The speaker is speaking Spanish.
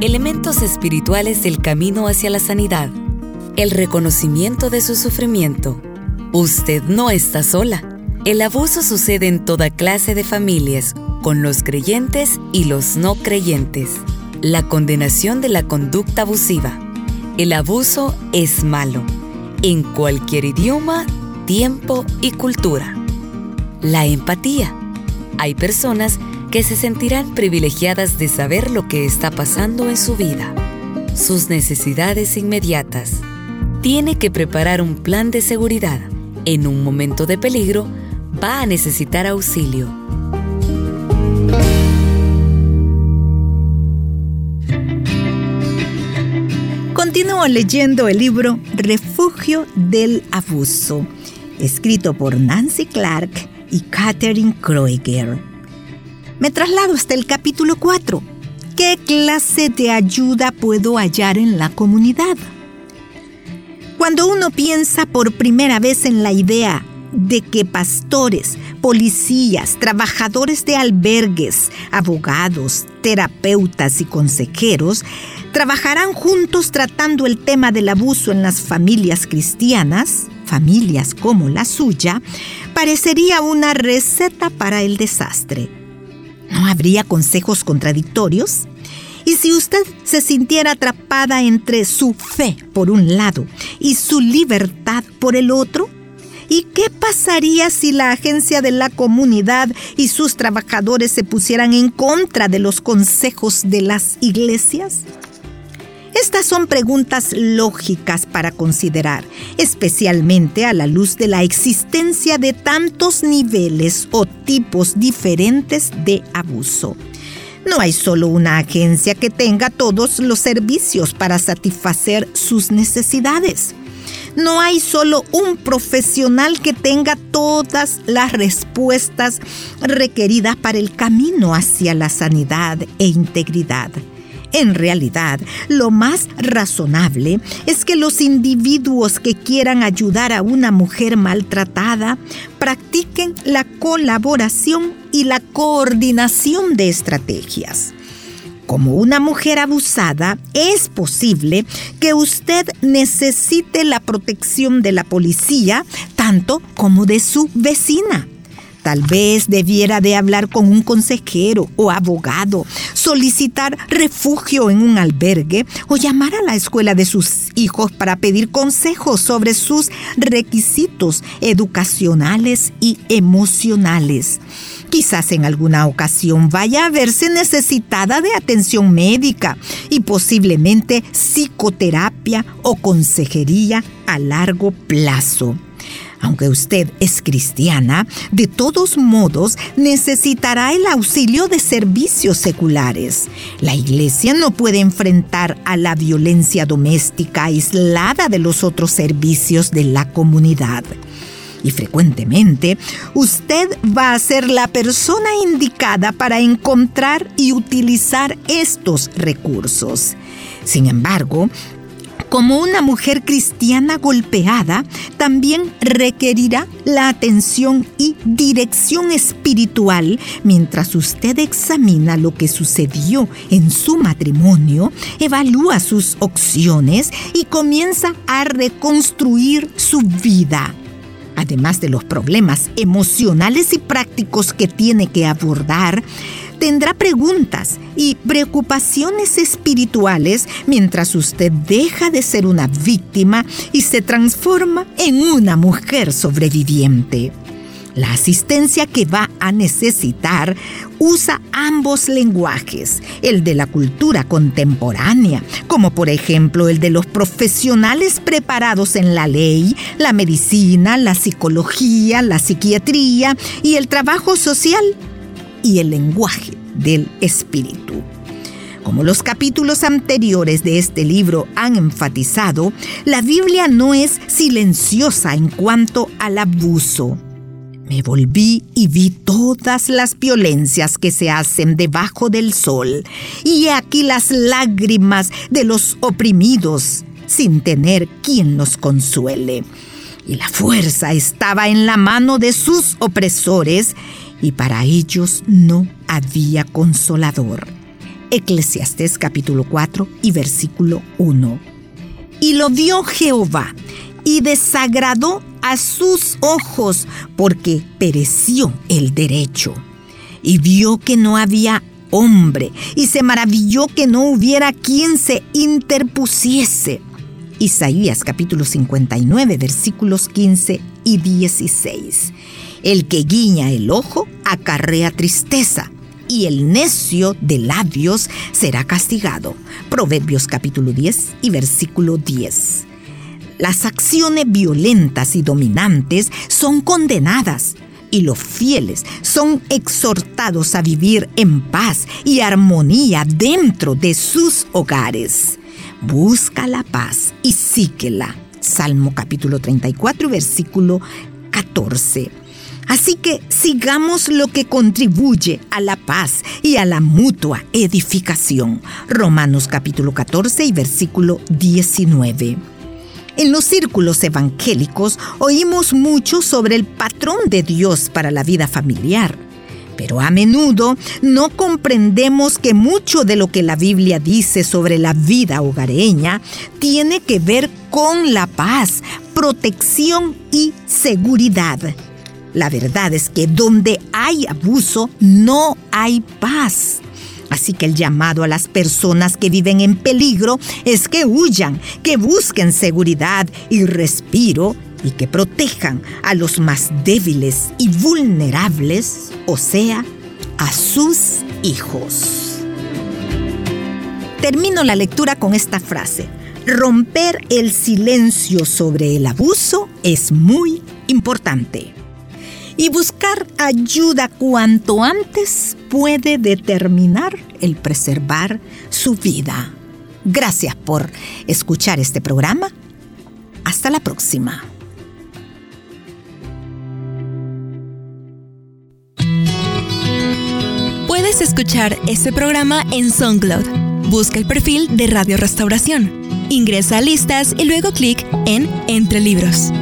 Elementos espirituales del camino hacia la sanidad. El reconocimiento de su sufrimiento. Usted no está sola. El abuso sucede en toda clase de familias, con los creyentes y los no creyentes. La condenación de la conducta abusiva. El abuso es malo, en cualquier idioma, tiempo y cultura. La empatía. Hay personas que se sentirán privilegiadas de saber lo que está pasando en su vida. Sus necesidades inmediatas. Tiene que preparar un plan de seguridad. En un momento de peligro, va a necesitar auxilio. Continúo leyendo el libro Refugio del Abuso, escrito por Nancy Clark y Catherine Kreuger. Me traslado hasta el capítulo 4. ¿Qué clase de ayuda puedo hallar en la comunidad? Cuando uno piensa por primera vez en la idea de que pastores, policías, trabajadores de albergues, abogados, terapeutas y consejeros trabajarán juntos tratando el tema del abuso en las familias cristianas, familias como la suya, parecería una receta para el desastre. ¿No habría consejos contradictorios? Y si usted se sintiera atrapada entre su fe por un lado y su libertad por el otro, ¿y qué pasaría si la agencia de la comunidad y sus trabajadores se pusieran en contra de los consejos de las iglesias? Estas son preguntas lógicas para considerar, especialmente a la luz de la existencia de tantos niveles o tipos diferentes de abuso. No hay solo una agencia que tenga todos los servicios para satisfacer sus necesidades. No hay solo un profesional que tenga todas las respuestas requeridas para el camino hacia la sanidad e integridad. En realidad, lo más razonable es que los individuos que quieran ayudar a una mujer maltratada practiquen la colaboración y la coordinación de estrategias. Como una mujer abusada, es posible que usted necesite la protección de la policía tanto como de su vecina. Tal vez debiera de hablar con un consejero o abogado, solicitar refugio en un albergue o llamar a la escuela de sus hijos para pedir consejos sobre sus requisitos educacionales y emocionales. Quizás en alguna ocasión vaya a verse necesitada de atención médica y posiblemente psicoterapia o consejería a largo plazo. Aunque usted es cristiana, de todos modos necesitará el auxilio de servicios seculares. La iglesia no puede enfrentar a la violencia doméstica aislada de los otros servicios de la comunidad. Y frecuentemente usted va a ser la persona indicada para encontrar y utilizar estos recursos. Sin embargo, como una mujer cristiana golpeada, también requerirá la atención y dirección espiritual mientras usted examina lo que sucedió en su matrimonio, evalúa sus opciones y comienza a reconstruir su vida. Además de los problemas emocionales y prácticos que tiene que abordar, tendrá preguntas y preocupaciones espirituales mientras usted deja de ser una víctima y se transforma en una mujer sobreviviente. La asistencia que va a necesitar usa ambos lenguajes, el de la cultura contemporánea, como por ejemplo el de los profesionales preparados en la ley, la medicina, la psicología, la psiquiatría y el trabajo social, y el lenguaje del espíritu. Como los capítulos anteriores de este libro han enfatizado, la Biblia no es silenciosa en cuanto al abuso. Me volví y vi todas las violencias que se hacen debajo del sol, y aquí las lágrimas de los oprimidos, sin tener quien los consuele. Y la fuerza estaba en la mano de sus opresores, y para ellos no había consolador. Eclesiastés capítulo 4 y versículo 1. Y lo vio Jehová y desagradó a sus ojos porque pereció el derecho. Y vio que no había hombre y se maravilló que no hubiera quien se interpusiese. Isaías capítulo 59 versículos 15 y 16. El que guiña el ojo acarrea tristeza y el necio de labios será castigado. Proverbios capítulo 10 y versículo 10. Las acciones violentas y dominantes son condenadas y los fieles son exhortados a vivir en paz y armonía dentro de sus hogares. Busca la paz y síguela. Salmo capítulo 34, versículo 14. Así que sigamos lo que contribuye a la paz y a la mutua edificación. Romanos capítulo 14 y versículo 19. En los círculos evangélicos oímos mucho sobre el patrón de Dios para la vida familiar. Pero a menudo no comprendemos que mucho de lo que la Biblia dice sobre la vida hogareña tiene que ver con la paz, protección y seguridad. La verdad es que donde hay abuso no hay paz. Así que el llamado a las personas que viven en peligro es que huyan, que busquen seguridad y respiro y que protejan a los más débiles y vulnerables, o sea, a sus hijos. Termino la lectura con esta frase. Romper el silencio sobre el abuso es muy importante y buscar ayuda cuanto antes puede determinar el preservar su vida. Gracias por escuchar este programa. Hasta la próxima. Puedes escuchar este programa en SoundCloud. Busca el perfil de Radio Restauración. Ingresa a listas y luego clic en Entre Libros.